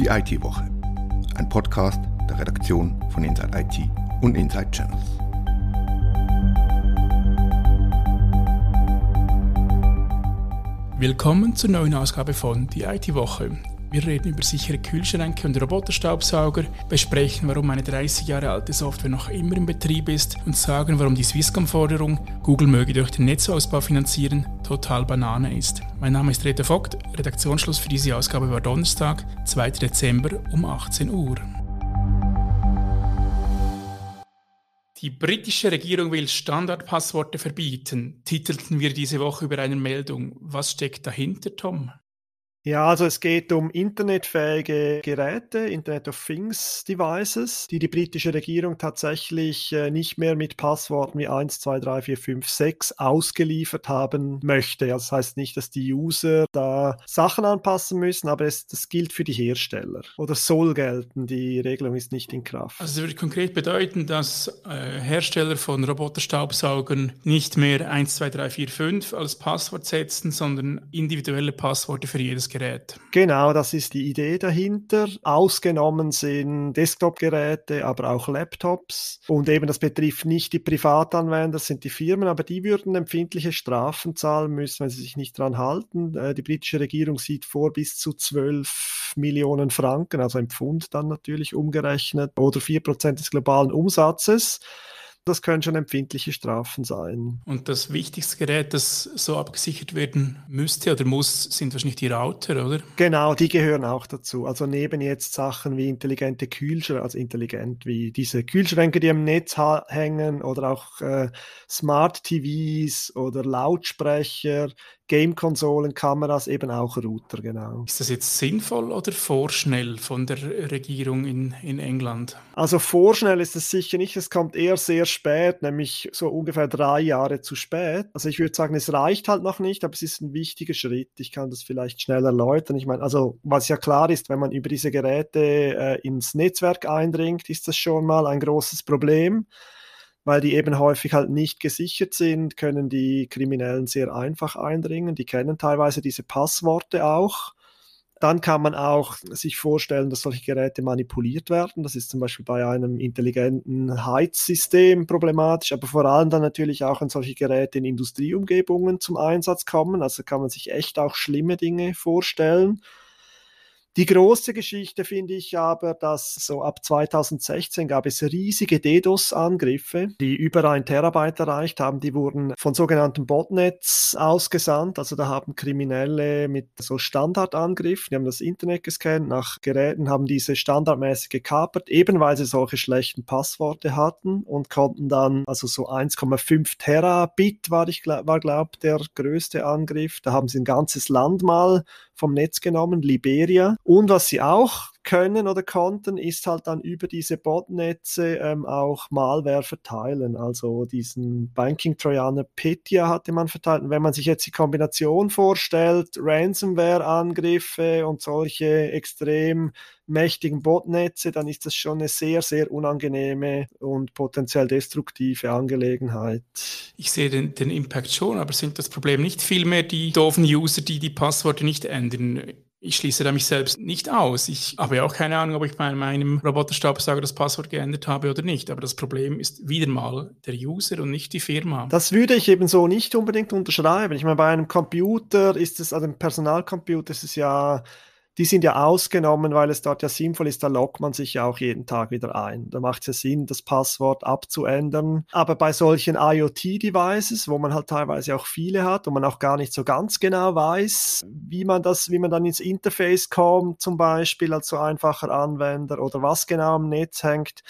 Die IT-Woche. Ein Podcast der Redaktion von Inside IT und Inside Channels. Willkommen zur neuen Ausgabe von Die IT-Woche. Wir reden über sichere Kühlschränke und Roboterstaubsauger, besprechen, warum eine 30 Jahre alte Software noch immer in Betrieb ist und sagen, warum die Swisscom-Forderung, Google möge durch den Netzausbau finanzieren, total Banane ist. Mein Name ist Rita Vogt, Redaktionsschluss für diese Ausgabe war Donnerstag, 2. Dezember um 18 Uhr. Die britische Regierung will Standardpassworte verbieten, titelten wir diese Woche über eine Meldung. Was steckt dahinter, Tom? Ja, also es geht um internetfähige Geräte, Internet of Things Devices, die die britische Regierung tatsächlich äh, nicht mehr mit Passworten wie 1, 2, 3, 4, 5, 6 ausgeliefert haben möchte. Also das heißt nicht, dass die User da Sachen anpassen müssen, aber es, das gilt für die Hersteller oder soll gelten. Die Regelung ist nicht in Kraft. Also das würde konkret bedeuten, dass äh, Hersteller von Roboterstaubsaugern nicht mehr 1, 2, 3, 4, 5 als Passwort setzen, sondern individuelle Passworte für jedes Gerät. Genau, das ist die Idee dahinter. Ausgenommen sind Desktop-Geräte, aber auch Laptops. Und eben das betrifft nicht die Privatanwender, das sind die Firmen, aber die würden empfindliche Strafen zahlen müssen, wenn sie sich nicht dran halten. Äh, die britische Regierung sieht vor bis zu 12 Millionen Franken, also im Pfund dann natürlich umgerechnet, oder 4% des globalen Umsatzes. Das können schon empfindliche Strafen sein. Und das wichtigste Gerät, das so abgesichert werden müsste oder muss, sind wahrscheinlich die Router, oder? Genau, die gehören auch dazu. Also neben jetzt Sachen wie intelligente Kühlschränke, also intelligent wie diese Kühlschränke, die am Netz hängen oder auch äh, Smart TVs oder Lautsprecher, Game-Konsolen, Kameras, eben auch Router, genau. Ist das jetzt sinnvoll oder vorschnell von der Regierung in, in England? Also vorschnell ist es sicher nicht, es kommt eher sehr spät, nämlich so ungefähr drei Jahre zu spät. Also ich würde sagen, es reicht halt noch nicht, aber es ist ein wichtiger Schritt. Ich kann das vielleicht schnell erläutern. Ich meine, also was ja klar ist, wenn man über diese Geräte äh, ins Netzwerk eindringt, ist das schon mal ein großes Problem weil die eben häufig halt nicht gesichert sind, können die Kriminellen sehr einfach eindringen. Die kennen teilweise diese Passworte auch. Dann kann man auch sich vorstellen, dass solche Geräte manipuliert werden. Das ist zum Beispiel bei einem intelligenten Heizsystem problematisch, aber vor allem dann natürlich auch, wenn solche Geräte in Industrieumgebungen zum Einsatz kommen. Also kann man sich echt auch schlimme Dinge vorstellen. Die große Geschichte finde ich aber, dass so ab 2016 gab es riesige DDoS-Angriffe, die über ein Terabyte erreicht haben. Die wurden von sogenannten Botnets ausgesandt. Also da haben Kriminelle mit so Standardangriffen, die haben das Internet gescannt, nach Geräten haben diese standardmäßig gekapert, eben weil sie solche schlechten Passworte hatten und konnten dann, also so 1,5 Terabit war, ich, war glaube der größte Angriff. Da haben sie ein ganzes Land mal vom Netz genommen, Liberia. Und was sie auch können oder konnten, ist halt dann über diese Botnetze ähm, auch Malware verteilen. Also diesen Banking-Trojaner Petya hatte man verteilt. Und wenn man sich jetzt die Kombination vorstellt, Ransomware-Angriffe und solche extrem mächtigen Botnetze, dann ist das schon eine sehr, sehr unangenehme und potenziell destruktive Angelegenheit. Ich sehe den, den Impact schon, aber sind das Problem nicht vielmehr die doofen User, die die Passworte nicht ändern? Ich schließe da mich selbst nicht aus. Ich habe ja auch keine Ahnung, ob ich bei meinem Roboterstaubsauger das Passwort geändert habe oder nicht. Aber das Problem ist wieder mal der User und nicht die Firma. Das würde ich eben so nicht unbedingt unterschreiben. Ich meine, bei einem Computer ist es, also einem Personalcomputer ist es ja die sind ja ausgenommen, weil es dort ja sinnvoll ist, da loggt man sich ja auch jeden Tag wieder ein. Da macht es ja Sinn, das Passwort abzuändern. Aber bei solchen IoT-Devices, wo man halt teilweise auch viele hat und man auch gar nicht so ganz genau weiß, wie man das, wie man dann ins Interface kommt, zum Beispiel als so einfacher Anwender oder was genau am Netz hängt,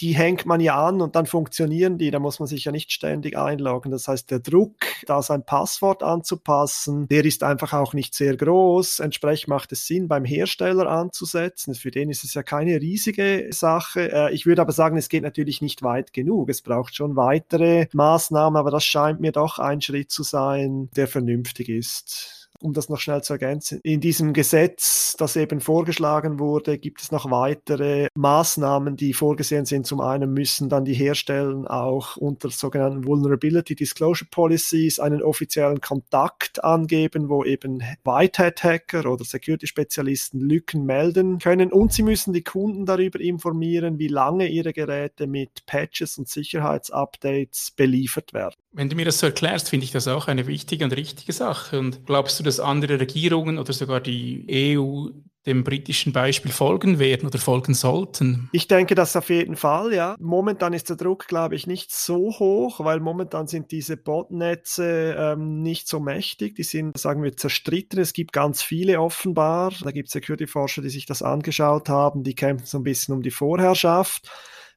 die hängt man ja an und dann funktionieren die. Da muss man sich ja nicht ständig einloggen. Das heißt, der Druck, da sein Passwort anzupassen, der ist einfach auch nicht sehr groß. Entsprechend macht es Sinn, beim Hersteller anzusetzen. Für den ist es ja keine riesige Sache. Äh, ich würde aber sagen, es geht natürlich nicht weit genug. Es braucht schon weitere Maßnahmen, aber das scheint mir doch ein Schritt zu sein, der vernünftig ist. Um das noch schnell zu ergänzen, in diesem Gesetz, das eben vorgeschlagen wurde, gibt es noch weitere Maßnahmen, die vorgesehen sind. Zum einen müssen dann die Hersteller auch unter sogenannten Vulnerability Disclosure Policies einen offiziellen Kontakt angeben, wo eben Whitehat-Hacker oder Security-Spezialisten Lücken melden können. Und sie müssen die Kunden darüber informieren, wie lange ihre Geräte mit Patches und Sicherheitsupdates beliefert werden. Wenn du mir das so erklärst, finde ich das auch eine wichtige und richtige Sache. Und glaubst du, dass andere Regierungen oder sogar die EU dem britischen Beispiel folgen werden oder folgen sollten? Ich denke das auf jeden Fall, ja. Momentan ist der Druck, glaube ich, nicht so hoch, weil momentan sind diese Botnetze ähm, nicht so mächtig. Die sind, sagen wir, zerstritten. Es gibt ganz viele offenbar. Da gibt es Security-Forscher, die sich das angeschaut haben. Die kämpfen so ein bisschen um die Vorherrschaft.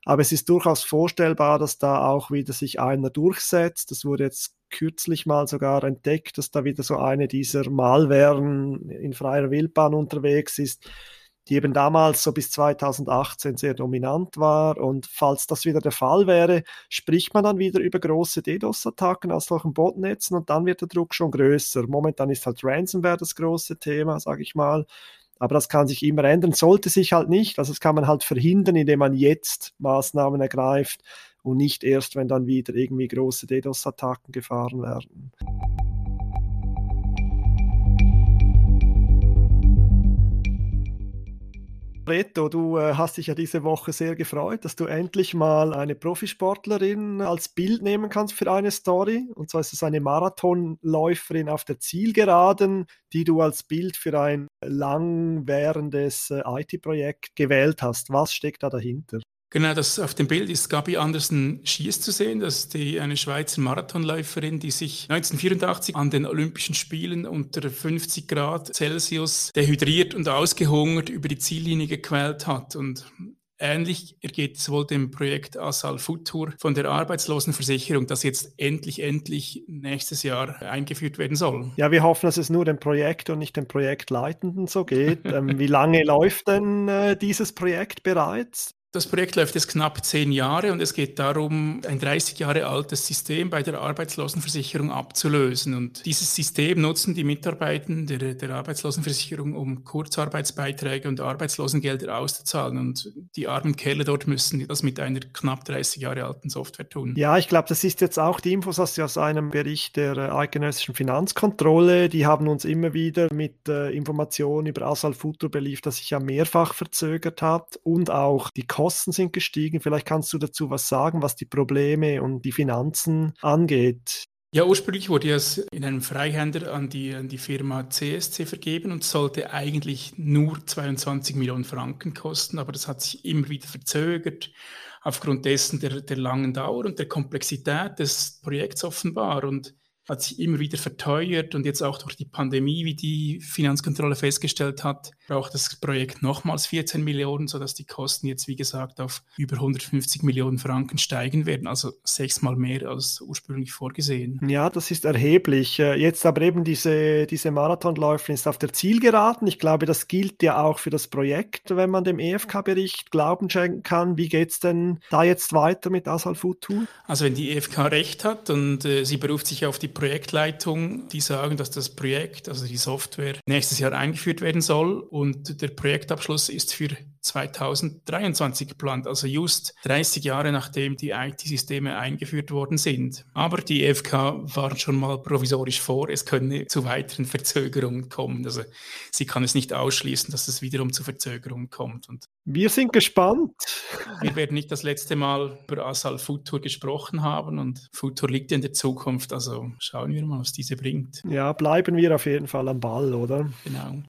Aber es ist durchaus vorstellbar, dass da auch wieder sich einer durchsetzt. Das wurde jetzt kürzlich mal sogar entdeckt, dass da wieder so eine dieser Malwaren in freier Wildbahn unterwegs ist, die eben damals so bis 2018 sehr dominant war. Und falls das wieder der Fall wäre, spricht man dann wieder über große DDoS-Attacken aus solchen Botnetzen und dann wird der Druck schon größer. Momentan ist halt Ransomware das große Thema, sage ich mal. Aber das kann sich immer ändern, sollte sich halt nicht. Also das kann man halt verhindern, indem man jetzt Maßnahmen ergreift und nicht erst, wenn dann wieder irgendwie große DDoS-Attacken gefahren werden. Reto, du äh, hast dich ja diese Woche sehr gefreut, dass du endlich mal eine Profisportlerin als Bild nehmen kannst für eine Story. Und zwar ist es eine Marathonläuferin auf der Zielgeraden, die du als Bild für ein langwährendes äh, IT-Projekt gewählt hast. Was steckt da dahinter? Genau, das auf dem Bild ist Gabi Andersen Schies zu sehen. Das ist die, eine Schweizer Marathonläuferin, die sich 1984 an den Olympischen Spielen unter 50 Grad Celsius dehydriert und ausgehungert über die Ziellinie gequält hat. Und Ähnlich ergeht es wohl dem Projekt Asal Futur von der Arbeitslosenversicherung, das jetzt endlich, endlich nächstes Jahr eingeführt werden soll. Ja, wir hoffen, dass es nur dem Projekt und nicht dem Projektleitenden so geht. ähm, wie lange läuft denn äh, dieses Projekt bereits? Das Projekt läuft jetzt knapp zehn Jahre und es geht darum, ein 30 Jahre altes System bei der Arbeitslosenversicherung abzulösen. Und dieses System nutzen die Mitarbeitenden der, der Arbeitslosenversicherung, um Kurzarbeitsbeiträge und Arbeitslosengelder auszuzahlen. Und die armen Kerle dort müssen das mit einer knapp 30 Jahre alten Software tun. Ja, ich glaube, das ist jetzt auch die Infos aus, einem Bericht der äh, Eidgenössischen Finanzkontrolle. Die haben uns immer wieder mit äh, Informationen über Asal Futur beliefert, das sich ja mehrfach verzögert hat und auch die Kosten sind gestiegen. Vielleicht kannst du dazu was sagen, was die Probleme und die Finanzen angeht. Ja, ursprünglich wurde es in einem Freihänder an die, an die Firma CSC vergeben und sollte eigentlich nur 22 Millionen Franken kosten, aber das hat sich immer wieder verzögert aufgrund dessen der, der langen Dauer und der Komplexität des Projekts offenbar. Und hat sich immer wieder verteuert und jetzt auch durch die Pandemie, wie die Finanzkontrolle festgestellt hat, braucht das Projekt nochmals 14 Millionen, sodass die Kosten jetzt, wie gesagt, auf über 150 Millionen Franken steigen werden, also sechsmal mehr als ursprünglich vorgesehen. Ja, das ist erheblich. Äh, jetzt aber eben diese, diese Marathonläuferin ist auf der Zielgeraden. Ich glaube, das gilt ja auch für das Projekt, wenn man dem EFK-Bericht Glauben schenken kann. Wie geht es denn da jetzt weiter mit Asal Futur? Also wenn die EFK recht hat und äh, sie beruft sich auf die Projektleitung, die sagen, dass das Projekt, also die Software, nächstes Jahr eingeführt werden soll und der Projektabschluss ist für 2023 geplant, also just 30 Jahre nachdem die IT-Systeme eingeführt worden sind. Aber die EFK warnt schon mal provisorisch vor, es könne zu weiteren Verzögerungen kommen. Also sie kann es nicht ausschließen, dass es wiederum zu Verzögerungen kommt. Und wir sind gespannt. Wir werden nicht das letzte Mal über Asal Futur gesprochen haben und Futur liegt in der Zukunft, also schauen wir mal, was diese bringt. Ja, bleiben wir auf jeden Fall am Ball, oder? Genau.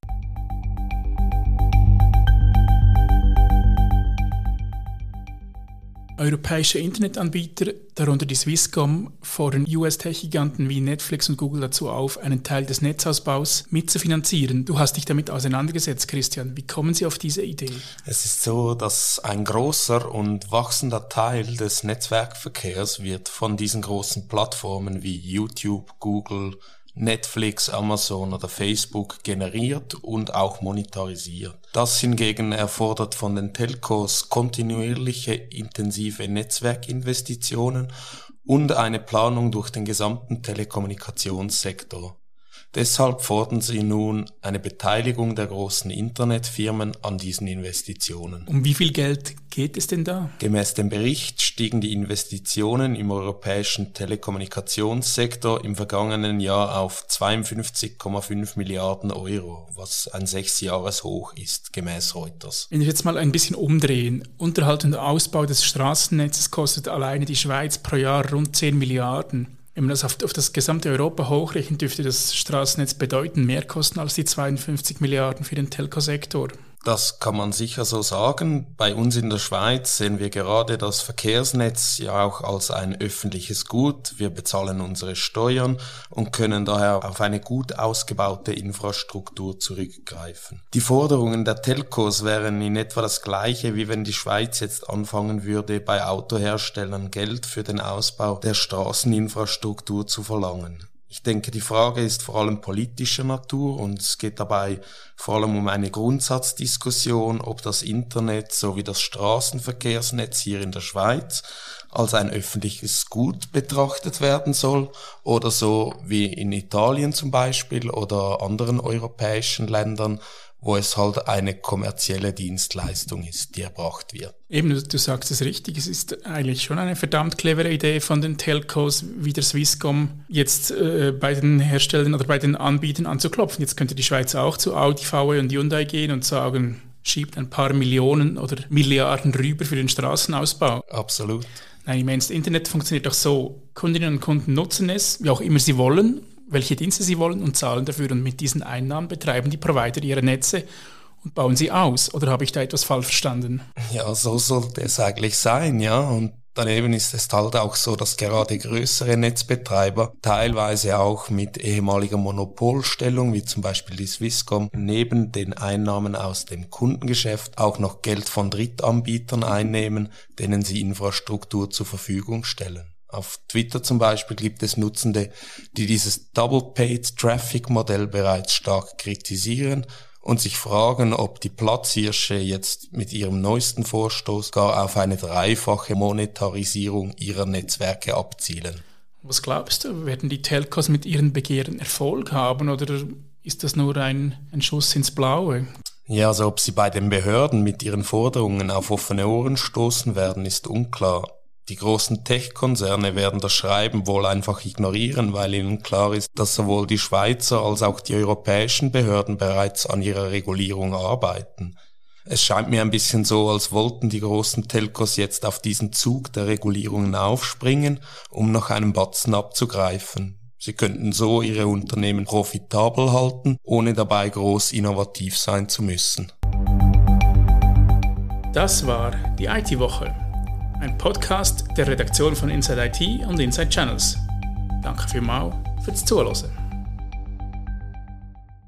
Europäische Internetanbieter, darunter die Swisscom, fordern US-Tech-Giganten wie Netflix und Google dazu auf, einen Teil des Netzausbaus mitzufinanzieren. Du hast dich damit auseinandergesetzt, Christian. Wie kommen Sie auf diese Idee? Es ist so, dass ein großer und wachsender Teil des Netzwerkverkehrs wird von diesen großen Plattformen wie YouTube, Google, Netflix, Amazon oder Facebook generiert und auch monetarisiert. Das hingegen erfordert von den Telcos kontinuierliche intensive Netzwerkinvestitionen und eine Planung durch den gesamten Telekommunikationssektor. Deshalb fordern sie nun eine Beteiligung der großen Internetfirmen an diesen Investitionen. Um wie viel Geld geht es denn da? Gemäß dem Bericht stiegen die Investitionen im europäischen Telekommunikationssektor im vergangenen Jahr auf 52,5 Milliarden Euro, was ein Sechsjahreshoch ist, gemäß Reuters. Wenn wir jetzt mal ein bisschen umdrehen, Unterhalt und Ausbau des Straßennetzes kostet alleine die Schweiz pro Jahr rund 10 Milliarden. Wenn man das auf, auf, das gesamte Europa hochrechnet, dürfte das Straßennetz bedeutend mehr kosten als die 52 Milliarden für den Telco-Sektor. Das kann man sicher so sagen. Bei uns in der Schweiz sehen wir gerade das Verkehrsnetz ja auch als ein öffentliches Gut. Wir bezahlen unsere Steuern und können daher auf eine gut ausgebaute Infrastruktur zurückgreifen. Die Forderungen der Telcos wären in etwa das gleiche, wie wenn die Schweiz jetzt anfangen würde, bei Autoherstellern Geld für den Ausbau der Straßeninfrastruktur zu verlangen. Ich denke, die Frage ist vor allem politischer Natur und es geht dabei vor allem um eine Grundsatzdiskussion, ob das Internet sowie das Straßenverkehrsnetz hier in der Schweiz als ein öffentliches Gut betrachtet werden soll oder so wie in Italien zum Beispiel oder anderen europäischen Ländern, wo es halt eine kommerzielle Dienstleistung ist, die erbracht wird. Eben, du, sagst es richtig, es ist eigentlich schon eine verdammt clevere Idee von den Telcos wie der Swisscom jetzt äh, bei den Herstellern oder bei den Anbietern anzuklopfen. Jetzt könnte die Schweiz auch zu Audi, VW und Hyundai gehen und sagen, schiebt ein paar Millionen oder Milliarden rüber für den Straßenausbau. Absolut. Nein, ich meine, das Internet funktioniert doch so. Kundinnen und Kunden nutzen es, wie auch immer sie wollen welche Dienste sie wollen und zahlen dafür. Und mit diesen Einnahmen betreiben die Provider ihre Netze und bauen sie aus. Oder habe ich da etwas falsch verstanden? Ja, so sollte es eigentlich sein, ja. Und daneben ist es halt auch so, dass gerade größere Netzbetreiber teilweise auch mit ehemaliger Monopolstellung, wie zum Beispiel die Swisscom, neben den Einnahmen aus dem Kundengeschäft auch noch Geld von Drittanbietern einnehmen, denen sie Infrastruktur zur Verfügung stellen. Auf Twitter zum Beispiel gibt es Nutzende, die dieses Double Paid Traffic Modell bereits stark kritisieren und sich fragen, ob die Platzhirsche jetzt mit ihrem neuesten Vorstoß gar auf eine dreifache Monetarisierung ihrer Netzwerke abzielen. Was glaubst du, werden die Telcos mit ihren Begehren Erfolg haben oder ist das nur ein, ein Schuss ins Blaue? Ja, also ob sie bei den Behörden mit ihren Forderungen auf offene Ohren stoßen werden, ist unklar. Die großen Tech-Konzerne werden das Schreiben wohl einfach ignorieren, weil ihnen klar ist, dass sowohl die Schweizer als auch die europäischen Behörden bereits an ihrer Regulierung arbeiten. Es scheint mir ein bisschen so, als wollten die großen Telcos jetzt auf diesen Zug der Regulierungen aufspringen, um noch einen Batzen abzugreifen. Sie könnten so ihre Unternehmen profitabel halten, ohne dabei groß innovativ sein zu müssen. Das war die IT-Woche ein Podcast der Redaktion von Inside IT und Inside Channels. Danke vielmals fürs Zuhören.